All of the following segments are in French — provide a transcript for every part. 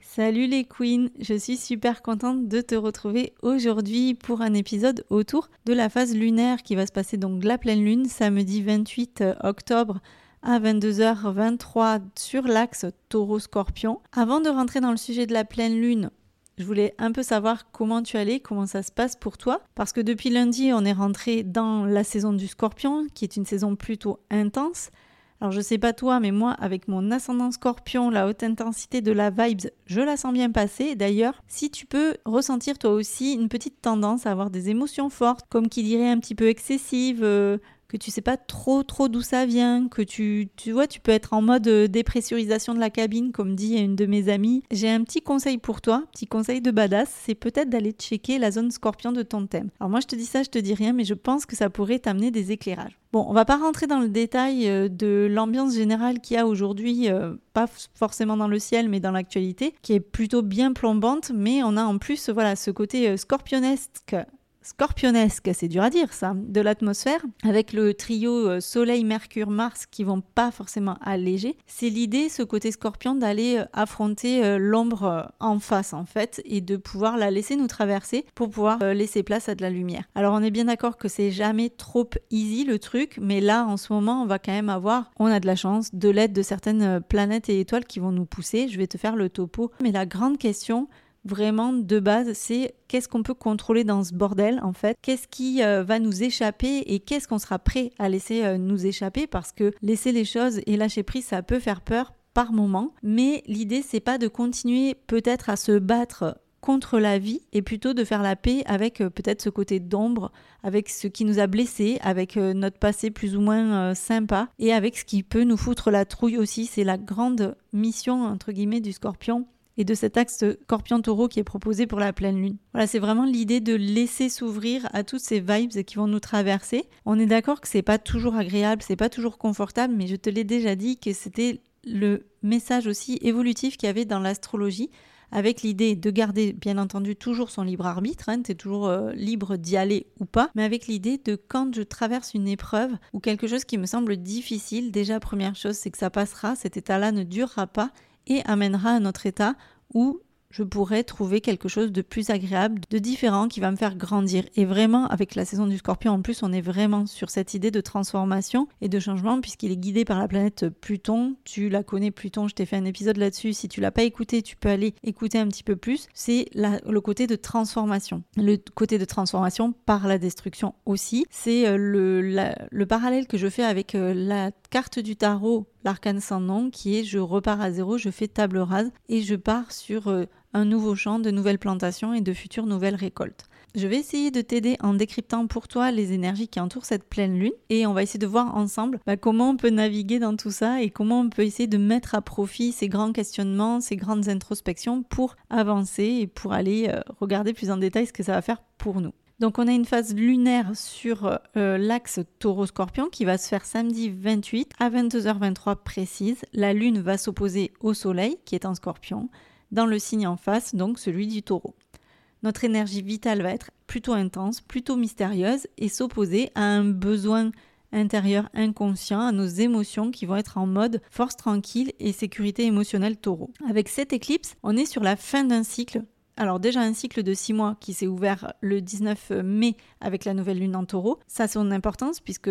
Salut les queens, je suis super contente de te retrouver aujourd'hui pour un épisode autour de la phase lunaire qui va se passer donc la pleine lune samedi 28 octobre à 22h23 sur l'axe taureau-scorpion. Avant de rentrer dans le sujet de la pleine lune, je voulais un peu savoir comment tu allais, comment ça se passe pour toi, parce que depuis lundi, on est rentré dans la saison du scorpion, qui est une saison plutôt intense. Alors je sais pas toi, mais moi, avec mon ascendant scorpion, la haute intensité de la vibes, je la sens bien passer. D'ailleurs, si tu peux ressentir toi aussi une petite tendance à avoir des émotions fortes, comme qui dirait un petit peu excessives, euh, que tu sais pas trop trop d'où ça vient, que tu, tu vois, tu peux être en mode euh, dépressurisation de la cabine, comme dit une de mes amies. J'ai un petit conseil pour toi, petit conseil de badass, c'est peut-être d'aller checker la zone scorpion de ton thème. Alors moi je te dis ça, je te dis rien, mais je pense que ça pourrait t'amener des éclairages. Bon, on va pas rentrer dans le détail euh, de l'ambiance générale qu'il y a aujourd'hui, euh, pas forcément dans le ciel, mais dans l'actualité, qui est plutôt bien plombante, mais on a en plus voilà ce côté scorpionesque scorpionesque, c'est dur à dire ça, de l'atmosphère, avec le trio euh, Soleil, Mercure, Mars qui vont pas forcément alléger. C'est l'idée, ce côté scorpion, d'aller euh, affronter euh, l'ombre en face en fait et de pouvoir la laisser nous traverser pour pouvoir laisser place à de la lumière. Alors on est bien d'accord que c'est jamais trop easy le truc, mais là en ce moment on va quand même avoir, on a de la chance, de l'aide de certaines planètes et étoiles qui vont nous pousser. Je vais te faire le topo. Mais la grande question, vraiment de base, c'est qu'est-ce qu'on peut contrôler dans ce bordel en fait, qu'est-ce qui euh, va nous échapper et qu'est-ce qu'on sera prêt à laisser euh, nous échapper? Parce que laisser les choses et lâcher prise, ça peut faire peur par moment, mais l'idée c'est pas de continuer peut-être à se battre contre la vie et plutôt de faire la paix avec euh, peut-être ce côté d'ombre, avec ce qui nous a blessés, avec notre passé plus ou moins sympa et avec ce qui peut nous foutre la trouille aussi. C'est la grande mission entre guillemets du scorpion et de cet axe Scorpion-Taureau qui est proposé pour la pleine lune. Voilà, c'est vraiment l'idée de laisser s'ouvrir à toutes ces vibes qui vont nous traverser. On est d'accord que c'est pas toujours agréable, c'est pas toujours confortable, mais je te l'ai déjà dit que c'était le message aussi évolutif qu'il y avait dans l'astrologie avec l'idée de garder bien entendu toujours son libre arbitre, hein, tu es toujours euh, libre d'y aller ou pas, mais avec l'idée de quand je traverse une épreuve ou quelque chose qui me semble difficile, déjà première chose c'est que ça passera, cet état-là ne durera pas et amènera à notre état où je pourrais trouver quelque chose de plus agréable, de différent, qui va me faire grandir. Et vraiment, avec la saison du scorpion, en plus, on est vraiment sur cette idée de transformation et de changement, puisqu'il est guidé par la planète Pluton. Tu la connais, Pluton, je t'ai fait un épisode là-dessus. Si tu l'as pas écouté, tu peux aller écouter un petit peu plus. C'est le côté de transformation. Le côté de transformation par la destruction aussi. C'est euh, le, le parallèle que je fais avec euh, la carte du tarot l'arcane sans nom qui est je repars à zéro, je fais table rase et je pars sur euh, un nouveau champ de nouvelles plantations et de futures nouvelles récoltes. Je vais essayer de t'aider en décryptant pour toi les énergies qui entourent cette pleine lune et on va essayer de voir ensemble bah, comment on peut naviguer dans tout ça et comment on peut essayer de mettre à profit ces grands questionnements, ces grandes introspections pour avancer et pour aller euh, regarder plus en détail ce que ça va faire pour nous. Donc on a une phase lunaire sur euh, l'axe taureau-scorpion qui va se faire samedi 28 à 22h23 précise. La lune va s'opposer au soleil qui est en scorpion dans le signe en face, donc celui du taureau. Notre énergie vitale va être plutôt intense, plutôt mystérieuse et s'opposer à un besoin intérieur inconscient, à nos émotions qui vont être en mode force tranquille et sécurité émotionnelle taureau. Avec cette éclipse, on est sur la fin d'un cycle alors déjà un cycle de six mois qui s'est ouvert le 19 mai avec la nouvelle lune en taureau. Ça a son importance puisque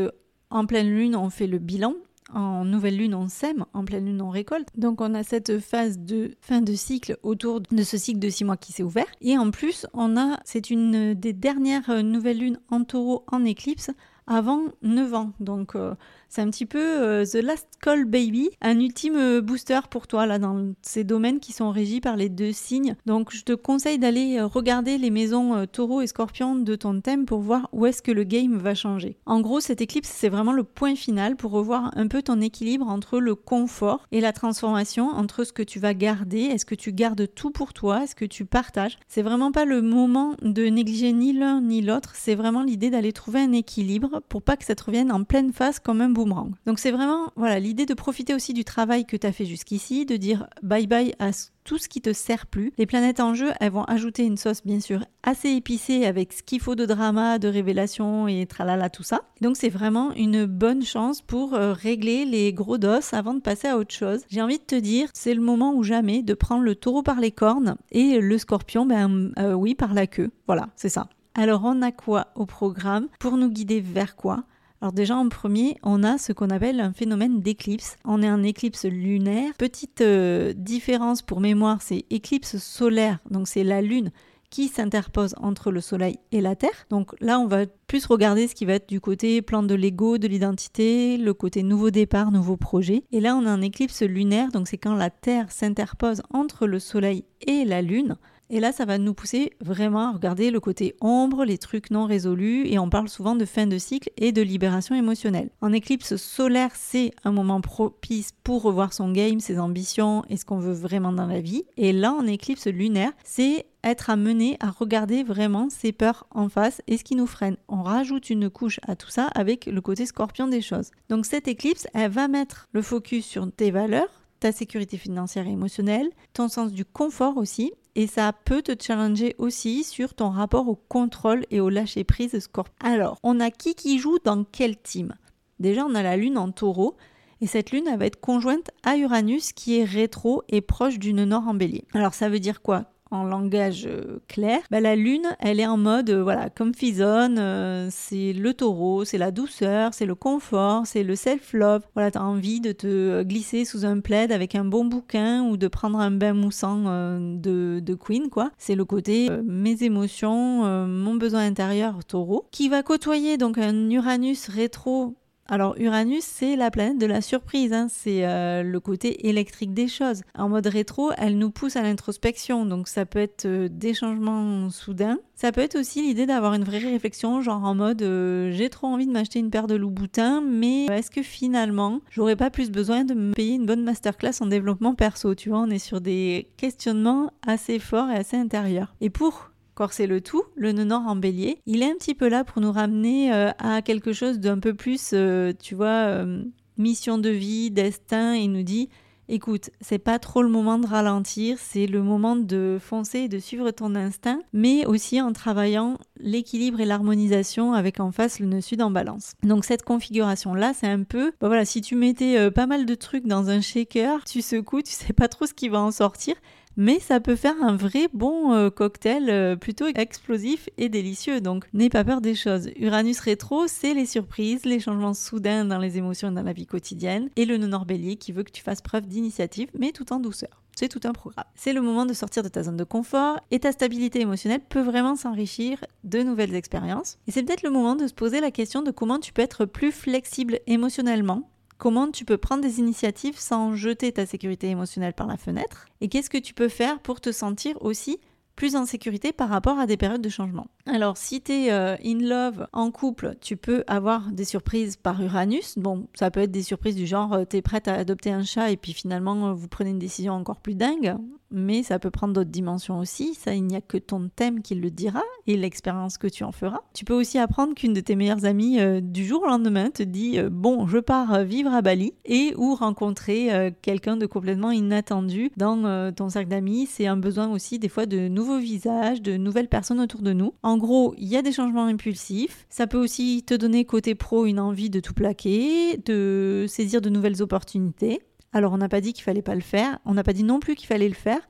en pleine lune on fait le bilan. En nouvelle lune, on sème, en pleine lune, on récolte. Donc, on a cette phase de fin de cycle autour de ce cycle de six mois qui s'est ouvert. Et en plus, on a, c'est une des dernières nouvelles lunes en taureau en éclipse avant 9 ans. Donc, euh, c'est un petit peu euh, The Last Call Baby, un ultime euh, booster pour toi là dans ces domaines qui sont régis par les deux signes. Donc je te conseille d'aller euh, regarder les maisons taureau et scorpion de ton thème pour voir où est-ce que le game va changer. En gros, cette éclipse, c'est vraiment le point final pour revoir un peu ton équilibre entre le confort et la transformation, entre ce que tu vas garder, est-ce que tu gardes tout pour toi, est-ce que tu partages. C'est vraiment pas le moment de négliger ni l'un ni l'autre, c'est vraiment l'idée d'aller trouver un équilibre pour pas que ça te revienne en pleine face comme un donc c'est vraiment voilà l'idée de profiter aussi du travail que tu as fait jusqu'ici, de dire bye bye à tout ce qui te sert plus. Les planètes en jeu, elles vont ajouter une sauce bien sûr assez épicée avec ce qu'il faut de drama, de révélation et tralala tout ça. Donc c'est vraiment une bonne chance pour euh, régler les gros dos avant de passer à autre chose. J'ai envie de te dire, c'est le moment ou jamais de prendre le taureau par les cornes et le scorpion, ben euh, oui, par la queue. Voilà, c'est ça. Alors on a quoi au programme? Pour nous guider vers quoi? Alors déjà en premier, on a ce qu'on appelle un phénomène d'éclipse. On est en éclipse lunaire. Petite euh, différence pour mémoire, c'est éclipse solaire, donc c'est la lune qui s'interpose entre le soleil et la terre. Donc là, on va plus regarder ce qui va être du côté plan de l'ego, de l'identité, le côté nouveau départ, nouveau projet. Et là, on a un éclipse lunaire, donc c'est quand la terre s'interpose entre le soleil et la lune. Et là, ça va nous pousser vraiment à regarder le côté ombre, les trucs non résolus, et on parle souvent de fin de cycle et de libération émotionnelle. En éclipse solaire, c'est un moment propice pour revoir son game, ses ambitions et ce qu'on veut vraiment dans la vie. Et là, en éclipse lunaire, c'est être amené à regarder vraiment ses peurs en face et ce qui nous freine. On rajoute une couche à tout ça avec le côté scorpion des choses. Donc cette éclipse, elle va mettre le focus sur tes valeurs, ta sécurité financière et émotionnelle, ton sens du confort aussi, et ça peut te challenger aussi sur ton rapport au contrôle et au lâcher prise Scorpio. Alors, on a qui qui joue dans quel team? Déjà, on a la lune en taureau. Et cette lune, elle va être conjointe à Uranus qui est rétro et proche d'une nord en bélier. Alors ça veut dire quoi? En langage euh, clair, bah, la lune, elle est en mode, euh, voilà, comme Fison, euh, c'est le taureau, c'est la douceur, c'est le confort, c'est le self-love. Voilà, t'as envie de te glisser sous un plaid avec un bon bouquin ou de prendre un bain moussant de, de, Queen, quoi. C'est le côté mes émotions, mon besoin intérieur taureau, qui va côtoyer donc un Uranus rétro alors Uranus, c'est la planète de la surprise, hein. c'est euh, le côté électrique des choses. En mode rétro, elle nous pousse à l'introspection, donc ça peut être euh, des changements soudains. Ça peut être aussi l'idée d'avoir une vraie réflexion, genre en mode euh, j'ai trop envie de m'acheter une paire de loups-boutins, mais est-ce que finalement j'aurais pas plus besoin de me payer une bonne masterclass en développement perso? Tu vois, on est sur des questionnements assez forts et assez intérieurs. Et pour c'est le tout, le nord en bélier, il est un petit peu là pour nous ramener euh, à quelque chose d'un peu plus, euh, tu vois, euh, mission de vie, destin. Il nous dit, écoute, c'est pas trop le moment de ralentir, c'est le moment de foncer et de suivre ton instinct, mais aussi en travaillant l'équilibre et l'harmonisation avec en face le nœud sud en balance. Donc cette configuration là, c'est un peu, bah voilà, si tu mettais pas mal de trucs dans un shaker, tu secoues, tu sais pas trop ce qui va en sortir mais ça peut faire un vrai bon euh, cocktail euh, plutôt explosif et délicieux. Donc n'aie pas peur des choses. Uranus rétro, c'est les surprises, les changements soudains dans les émotions et dans la vie quotidienne, et le nœud bélier qui veut que tu fasses preuve d'initiative, mais tout en douceur. C'est tout un programme. C'est le moment de sortir de ta zone de confort et ta stabilité émotionnelle peut vraiment s'enrichir de nouvelles expériences. Et c'est peut-être le moment de se poser la question de comment tu peux être plus flexible émotionnellement comment tu peux prendre des initiatives sans jeter ta sécurité émotionnelle par la fenêtre et qu'est-ce que tu peux faire pour te sentir aussi plus en sécurité par rapport à des périodes de changement? Alors si tu es euh, in love en couple, tu peux avoir des surprises par Uranus. Bon, ça peut être des surprises du genre euh, tu es prête à adopter un chat et puis finalement euh, vous prenez une décision encore plus dingue. Mais ça peut prendre d'autres dimensions aussi. Ça, il n'y a que ton thème qui le dira et l'expérience que tu en feras. Tu peux aussi apprendre qu'une de tes meilleures amies euh, du jour au lendemain te dit euh, bon, je pars euh, vivre à Bali et ou rencontrer quelqu'un de complètement inattendu dans ton cercle d'amis. C'est un besoin aussi des fois de nouveaux visages, de nouvelles personnes autour de nous. En gros, il y a des changements impulsifs. Ça peut aussi te donner côté pro une envie de tout plaquer, de saisir de nouvelles opportunités. Alors on n'a pas dit qu'il fallait pas le faire, on n'a pas dit non plus qu'il fallait le faire.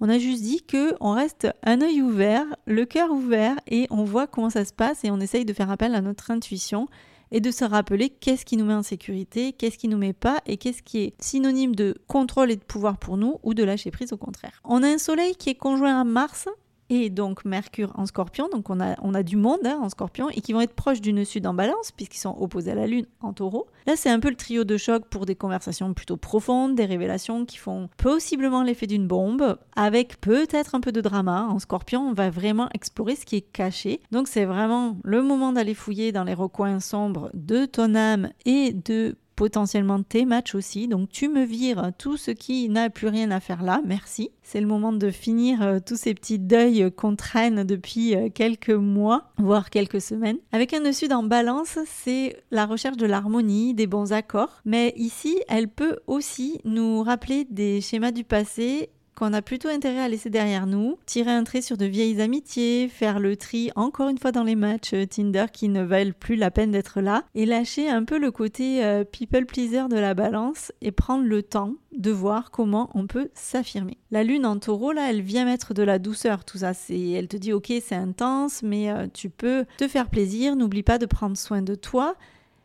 On a juste dit que on reste un œil ouvert, le cœur ouvert et on voit comment ça se passe et on essaye de faire appel à notre intuition et de se rappeler qu'est-ce qui nous met en sécurité, qu'est-ce qui nous met pas et qu'est-ce qui est synonyme de contrôle et de pouvoir pour nous ou de lâcher prise au contraire. On a un soleil qui est conjoint à Mars et donc Mercure en scorpion, donc on a, on a du monde hein, en scorpion, et qui vont être proches d'une sud en balance, puisqu'ils sont opposés à la Lune en taureau. Là, c'est un peu le trio de choc pour des conversations plutôt profondes, des révélations qui font possiblement l'effet d'une bombe, avec peut-être un peu de drama. En scorpion, on va vraiment explorer ce qui est caché. Donc c'est vraiment le moment d'aller fouiller dans les recoins sombres de ton âme et de potentiellement tes matchs aussi. Donc tu me vires tout ce qui n'a plus rien à faire là, merci. C'est le moment de finir euh, tous ces petits deuils qu'on traîne depuis euh, quelques mois, voire quelques semaines. Avec un dessus en balance, c'est la recherche de l'harmonie, des bons accords. Mais ici, elle peut aussi nous rappeler des schémas du passé qu'on a plutôt intérêt à laisser derrière nous, tirer un trait sur de vieilles amitiés, faire le tri encore une fois dans les matchs euh, Tinder qui ne valent plus la peine d'être là, et lâcher un peu le côté euh, people pleaser de la balance et prendre le temps de voir comment on peut s'affirmer. La lune en taureau, là, elle vient mettre de la douceur, tout ça. C'est, elle te dit, ok, c'est intense, mais euh, tu peux te faire plaisir, n'oublie pas de prendre soin de toi.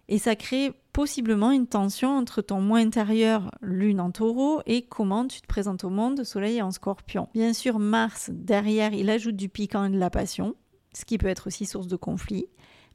Et ça crée possiblement une tension entre ton moi intérieur, lune en taureau, et comment tu te présentes au monde, soleil en scorpion. Bien sûr, Mars, derrière, il ajoute du piquant et de la passion, ce qui peut être aussi source de conflit.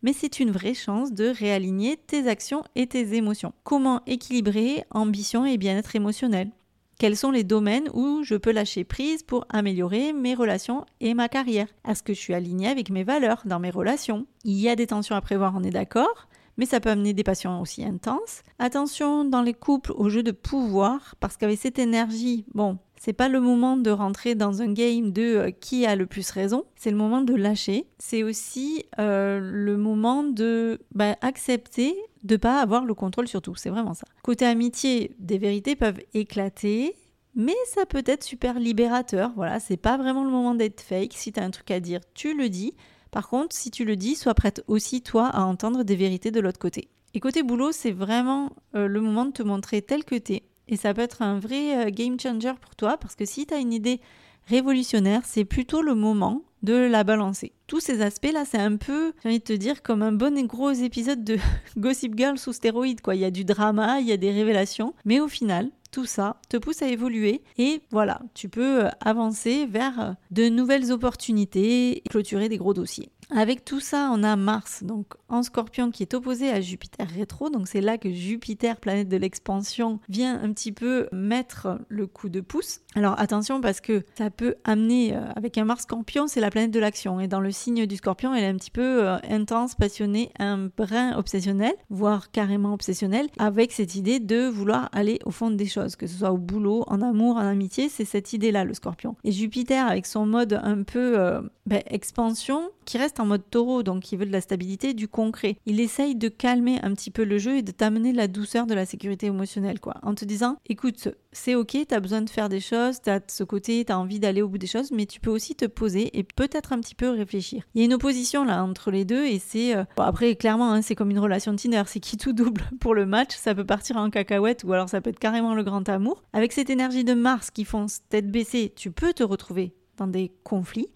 Mais c'est une vraie chance de réaligner tes actions et tes émotions. Comment équilibrer ambition et bien-être émotionnel? Quels sont les domaines où je peux lâcher prise pour améliorer mes relations et ma carrière? Est-ce que je suis aligné avec mes valeurs dans mes relations? Il y a des tensions à prévoir, on est d'accord mais ça peut amener des passions aussi intenses. Attention dans les couples au jeu de pouvoir, parce qu'avec cette énergie, bon, c'est pas le moment de rentrer dans un game de euh, qui a le plus raison, c'est le moment de lâcher. C'est aussi euh, le moment de bah, accepter de pas avoir le contrôle sur tout, c'est vraiment ça. Côté amitié, des vérités peuvent éclater, mais ça peut être super libérateur. Voilà, c'est pas vraiment le moment d'être fake. Si tu as un truc à dire, tu le dis. Par contre, si tu le dis, sois prête aussi toi à entendre des vérités de l'autre côté. Et côté boulot, c'est vraiment euh, le moment de te montrer tel que t'es. Et ça peut être un vrai euh, game changer pour toi parce que si tu as une idée révolutionnaire, c'est plutôt le moment de la balancer. Tous ces aspects-là, c'est un peu, j'ai envie de te dire, comme un bon et gros épisode de Gossip Girl sous stéroïdes. Quoi. Il y a du drama, il y a des révélations, mais au final, tout ça te pousse à évoluer et voilà, tu peux euh, avancer vers euh, de nouvelles opportunités et clôturer des gros dossiers. Avec tout ça, on a Mars, donc en scorpion, qui est opposé à Jupiter rétro. Donc c'est là que Jupiter, planète de l'expansion, vient un petit peu mettre le coup de pouce. Alors attention parce que ça peut amener, euh, avec un Mars scorpion, c'est la planète de l'action. Et dans le signe du scorpion, elle est un petit peu euh, intense, passionnée, un brin obsessionnel, voire carrément obsessionnel, avec cette idée de vouloir aller au fond des choses, que ce soit au boulot, en amour, en amitié, c'est cette idée-là, le scorpion. Et Jupiter, avec son mode un peu euh, ben, expansion, qui reste en mode taureau, donc il veut de la stabilité, du concret. Il essaye de calmer un petit peu le jeu et de t'amener la douceur de la sécurité émotionnelle, quoi. En te disant, écoute, c'est ok, t'as besoin de faire des choses, t'as ce côté, t'as envie d'aller au bout des choses, mais tu peux aussi te poser et peut-être un petit peu réfléchir. Il y a une opposition là entre les deux et c'est... Euh, après, clairement, hein, c'est comme une relation de Tinder, c'est qui tout double pour le match, ça peut partir en cacahuète ou alors ça peut être carrément le grand amour. Avec cette énergie de Mars qui fonce tête baissée, tu peux te retrouver dans des conflits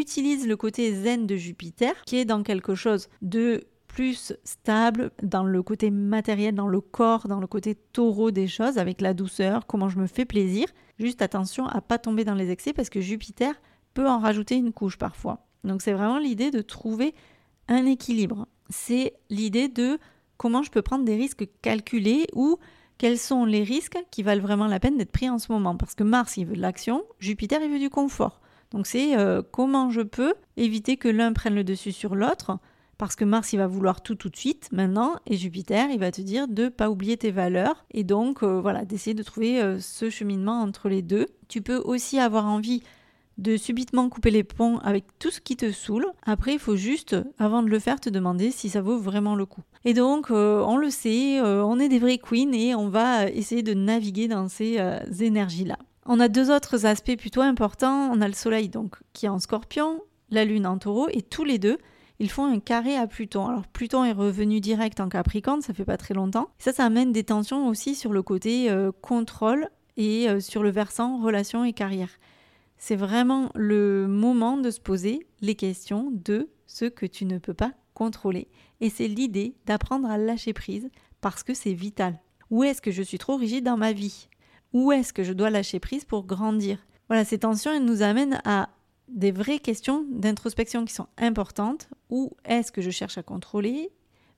utilise le côté zen de Jupiter, qui est dans quelque chose de plus stable dans le côté matériel, dans le corps, dans le côté taureau des choses, avec la douceur, comment je me fais plaisir. Juste attention à pas tomber dans les excès parce que Jupiter peut en rajouter une couche parfois. Donc c'est vraiment l'idée de trouver un équilibre. C'est l'idée de comment je peux prendre des risques calculés ou quels sont les risques qui valent vraiment la peine d'être pris en ce moment. Parce que Mars, il veut de l'action, Jupiter, il veut du confort. Donc c'est euh, comment je peux éviter que l'un prenne le dessus sur l'autre, parce que Mars il va vouloir tout tout de suite maintenant et Jupiter il va te dire de pas oublier tes valeurs et donc euh, voilà d'essayer de trouver euh, ce cheminement entre les deux. Tu peux aussi avoir envie de subitement couper les ponts avec tout ce qui te saoule. Après, il faut juste, avant de le faire, te demander si ça vaut vraiment le coup. Et donc, on le sait, on est des vrais queens et on va essayer de naviguer dans ces énergies-là. On a deux autres aspects plutôt importants. On a le Soleil donc qui est en Scorpion, la Lune en Taureau, et tous les deux, ils font un carré à Pluton. Alors Pluton est revenu direct en Capricorne, ça fait pas très longtemps. Ça, ça amène des tensions aussi sur le côté euh, contrôle et euh, sur le versant relation et carrière. C'est vraiment le moment de se poser les questions de ce que tu ne peux pas contrôler. Et c'est l'idée d'apprendre à lâcher prise parce que c'est vital. Où est-ce que je suis trop rigide dans ma vie? Où est-ce que je dois lâcher prise pour grandir Voilà, ces tensions, elles nous amènent à des vraies questions d'introspection qui sont importantes. Où est-ce que je cherche à contrôler?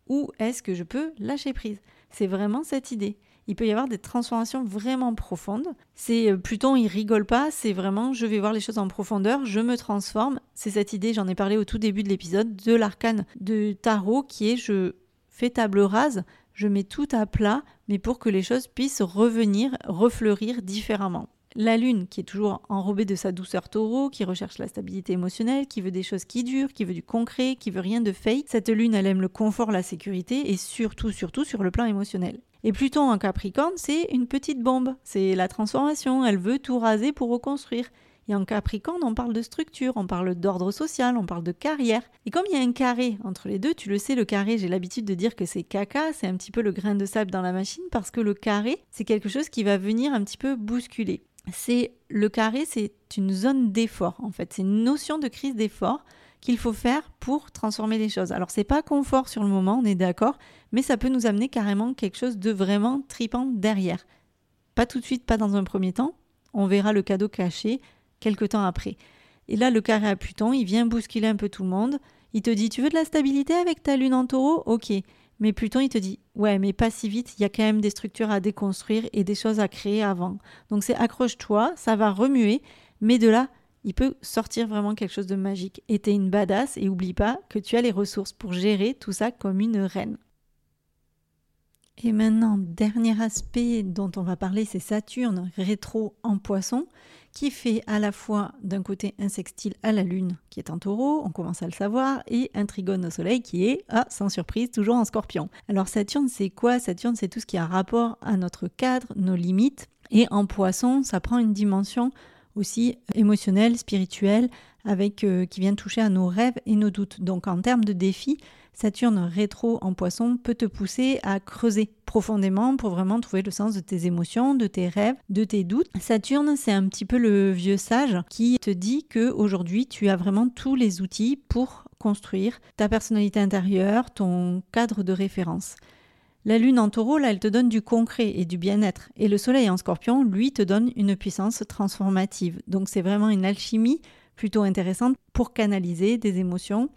Où est-ce que je peux lâcher prise? C'est vraiment cette idée. Il peut y avoir des transformations vraiment profondes. C'est euh, Pluton, il rigole pas, c'est vraiment je vais voir les choses en profondeur, je me transforme. C'est cette idée, j'en ai parlé au tout début de l'épisode, de l'arcane de tarot qui est je fais table rase, je mets tout à plat, mais pour que les choses puissent revenir, refleurir différemment la lune qui est toujours enrobée de sa douceur taureau, qui recherche la stabilité émotionnelle, qui veut des choses qui durent, qui veut du concret, qui veut rien de fake. Cette lune, elle aime le confort, la sécurité et surtout, surtout sur le plan émotionnel. Et Pluton en Capricorne, c'est une petite bombe. C'est la transformation. Elle veut tout raser pour reconstruire. Et en Capricorne, on parle de structure, on parle d'ordre social, on parle de carrière. Et comme il y a un carré entre les deux, tu le sais, le carré, j'ai l'habitude de dire que c'est caca, c'est un petit peu le grain de sable dans la machine, parce que le carré, c'est quelque chose qui va venir un petit peu bousculer c'est le carré, c'est une zone d'effort en fait, c'est une notion de crise d'effort qu'il faut faire pour transformer les choses. Alors c'est pas confort sur le moment, on est d'accord, mais ça peut nous amener carrément quelque chose de vraiment tripant derrière. Pas tout de suite, pas dans un premier temps, on verra le cadeau caché quelque temps après. Et là, le carré à Pluton, il vient bousculer un peu tout le monde. Il te dit, tu veux de la stabilité avec ta lune en taureau? Ok. Mais Pluton, il te dit, ouais, mais pas si vite, il y a quand même des structures à déconstruire et des choses à créer avant. Donc c'est accroche-toi, ça va remuer, mais de là, il peut sortir vraiment quelque chose de magique. Et t'es une badass et oublie pas que tu as les ressources pour gérer tout ça comme une reine. Et maintenant, dernier aspect dont on va parler, c'est Saturne rétro en poisson qui fait à la fois d'un côté un sextile à la Lune qui est en taureau, on commence à le savoir, et un trigone au Soleil qui est, ah, sans surprise, toujours en scorpion. Alors Saturne, c'est quoi? Saturne, c'est tout ce qui a rapport à notre cadre, nos limites, et en poisson, ça prend une dimension aussi émotionnelle, spirituelle, avec euh, qui vient toucher à nos rêves et nos doutes. Donc en termes de défis, Saturne rétro en poisson peut te pousser à creuser profondément pour vraiment trouver le sens de tes émotions, de tes rêves, de tes doutes. Saturne, c'est un petit peu le vieux sage qui te dit que aujourd'hui tu as vraiment tous les outils pour construire ta personnalité intérieure, ton cadre de référence. La lune en taureau, là, elle te donne du concret et du bien-être. Et le soleil en scorpion, lui, te donne une puissance transformative. Donc c'est vraiment une alchimie plutôt intéressante pour canaliser des émotions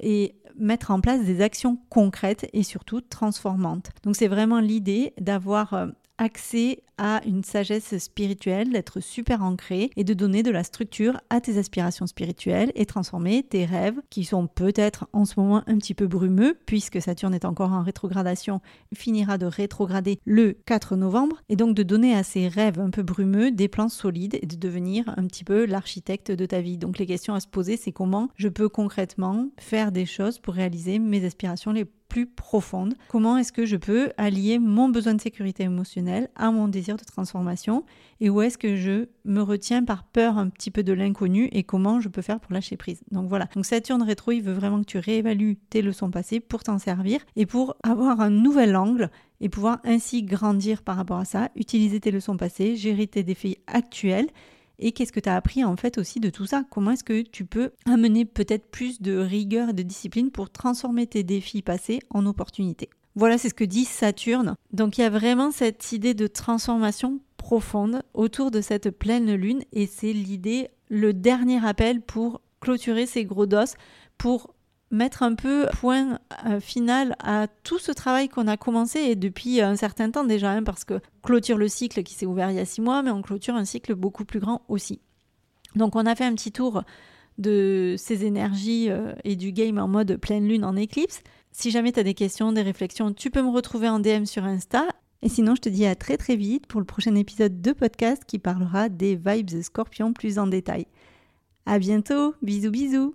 et mettre en place des actions concrètes et surtout transformantes. Donc c'est vraiment l'idée d'avoir euh, accès à une sagesse spirituelle, d'être super ancré et de donner de la structure à tes aspirations spirituelles et transformer tes rêves qui sont peut-être en ce moment un petit peu brumeux puisque Saturne est encore en rétrogradation, finira de rétrograder le 4 novembre et donc de donner à ces rêves un peu brumeux des plans solides et de devenir un petit peu l'architecte de ta vie. Donc les questions à se poser c'est comment je peux concrètement faire des choses pour réaliser mes aspirations les plus profonde. Comment est-ce que je peux allier mon besoin de sécurité émotionnelle à mon désir de transformation et où est-ce que je me retiens par peur un petit peu de l'inconnu et comment je peux faire pour lâcher prise. Donc voilà. Donc Saturne rétro, il veut vraiment que tu réévalues tes leçons passées pour t'en servir et pour avoir un nouvel angle et pouvoir ainsi grandir par rapport à ça, utiliser tes leçons passées, gérer tes défis actuels et qu'est-ce que tu as appris en fait aussi de tout ça? Comment est-ce que tu peux amener peut-être plus de rigueur et de discipline pour transformer tes défis passés en opportunités? Voilà, c'est ce que dit Saturne. Donc il y a vraiment cette idée de transformation profonde autour de cette pleine lune. Et c'est l'idée, le dernier appel pour clôturer ces gros dos, pour mettre un peu point euh, final à tout ce travail qu'on a commencé et depuis un certain temps déjà, hein, parce que clôture le cycle qui s'est ouvert il y a six mois, mais on clôture un cycle beaucoup plus grand aussi. Donc on a fait un petit tour de ces énergies euh, et du game en mode pleine lune en éclipse. Si jamais tu as des questions, des réflexions, tu peux me retrouver en DM sur Insta. Et sinon, je te dis à très très vite pour le prochain épisode de podcast qui parlera des vibes scorpions plus en détail. À bientôt, bisous bisous.